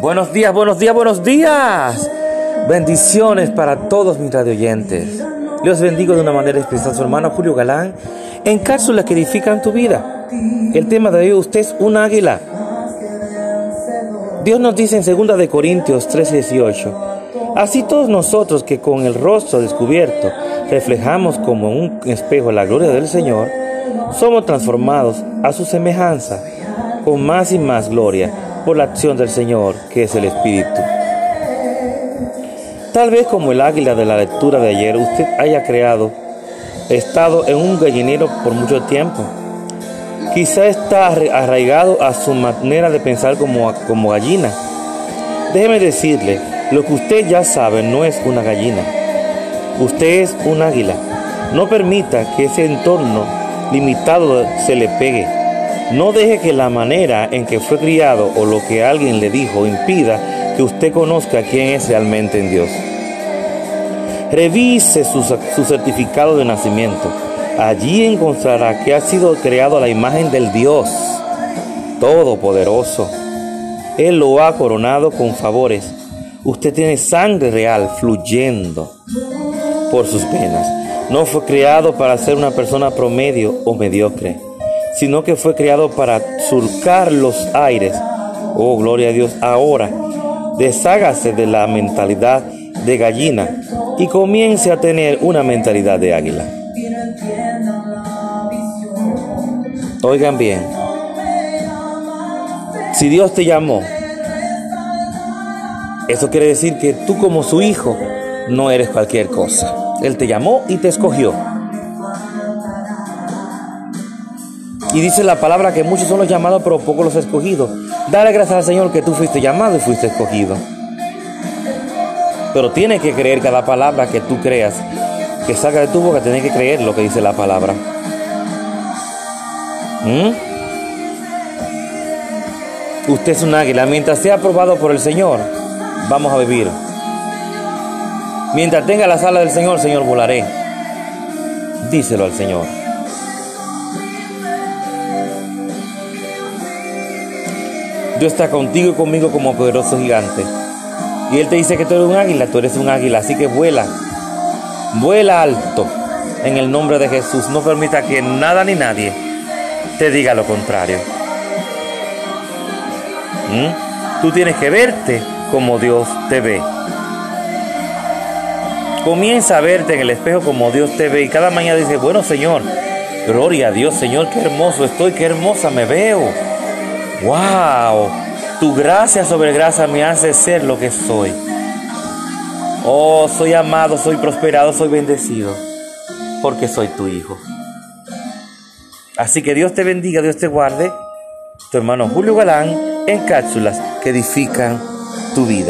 Buenos días, buenos días, buenos días. Bendiciones para todos mis radioyentes. Dios bendigo de una manera especial su hermano Julio Galán en cápsulas que edifican tu vida. El tema de hoy, usted es un águila. Dios nos dice en 2 de Corintios 13:18, así todos nosotros que con el rostro descubierto reflejamos como un espejo la gloria del Señor, somos transformados a su semejanza con más y más gloria por la acción del Señor, que es el Espíritu. Tal vez como el águila de la lectura de ayer, usted haya creado, estado en un gallinero por mucho tiempo. Quizá está arraigado a su manera de pensar como, como gallina. Déjeme decirle, lo que usted ya sabe no es una gallina. Usted es un águila. No permita que ese entorno limitado se le pegue. No deje que la manera en que fue criado o lo que alguien le dijo impida que usted conozca quién es realmente en Dios. Revise su, su, certificado de nacimiento. Allí encontrará que ha sido creado a la imagen del Dios Todopoderoso. Él lo ha coronado con favores. Usted tiene sangre real fluyendo por sus penas. No fue creado para ser una persona promedio o mediocre sino que fue creado para surcar los aires. Oh, gloria a Dios. Ahora, deshágase de la mentalidad de gallina y comience a tener una mentalidad de águila. Oigan bien, si Dios te llamó, eso quiere decir que tú como su hijo no eres cualquier cosa. Él te llamó y te escogió. Y dice la palabra que muchos son los llamados, pero pocos los escogidos. Dale gracias al Señor que tú fuiste llamado y fuiste escogido. Pero tienes que creer cada palabra que tú creas, que salga de tu boca, tienes que creer lo que dice la palabra. ¿Mm? Usted es un águila. Mientras sea aprobado por el Señor, vamos a vivir. Mientras tenga la sala del Señor, Señor, volaré. Díselo al Señor. Dios está contigo y conmigo como poderoso gigante. Y Él te dice que tú eres un águila, tú eres un águila, así que vuela. Vuela alto en el nombre de Jesús. No permita que nada ni nadie te diga lo contrario. ¿Mm? Tú tienes que verte como Dios te ve. Comienza a verte en el espejo como Dios te ve y cada mañana dice, bueno Señor, gloria a Dios Señor, qué hermoso estoy, qué hermosa me veo. ¡Wow! Tu gracia sobre gracia me hace ser lo que soy. Oh, soy amado, soy prosperado, soy bendecido, porque soy tu hijo. Así que Dios te bendiga, Dios te guarde. Tu hermano Julio Galán en cápsulas que edifican tu vida.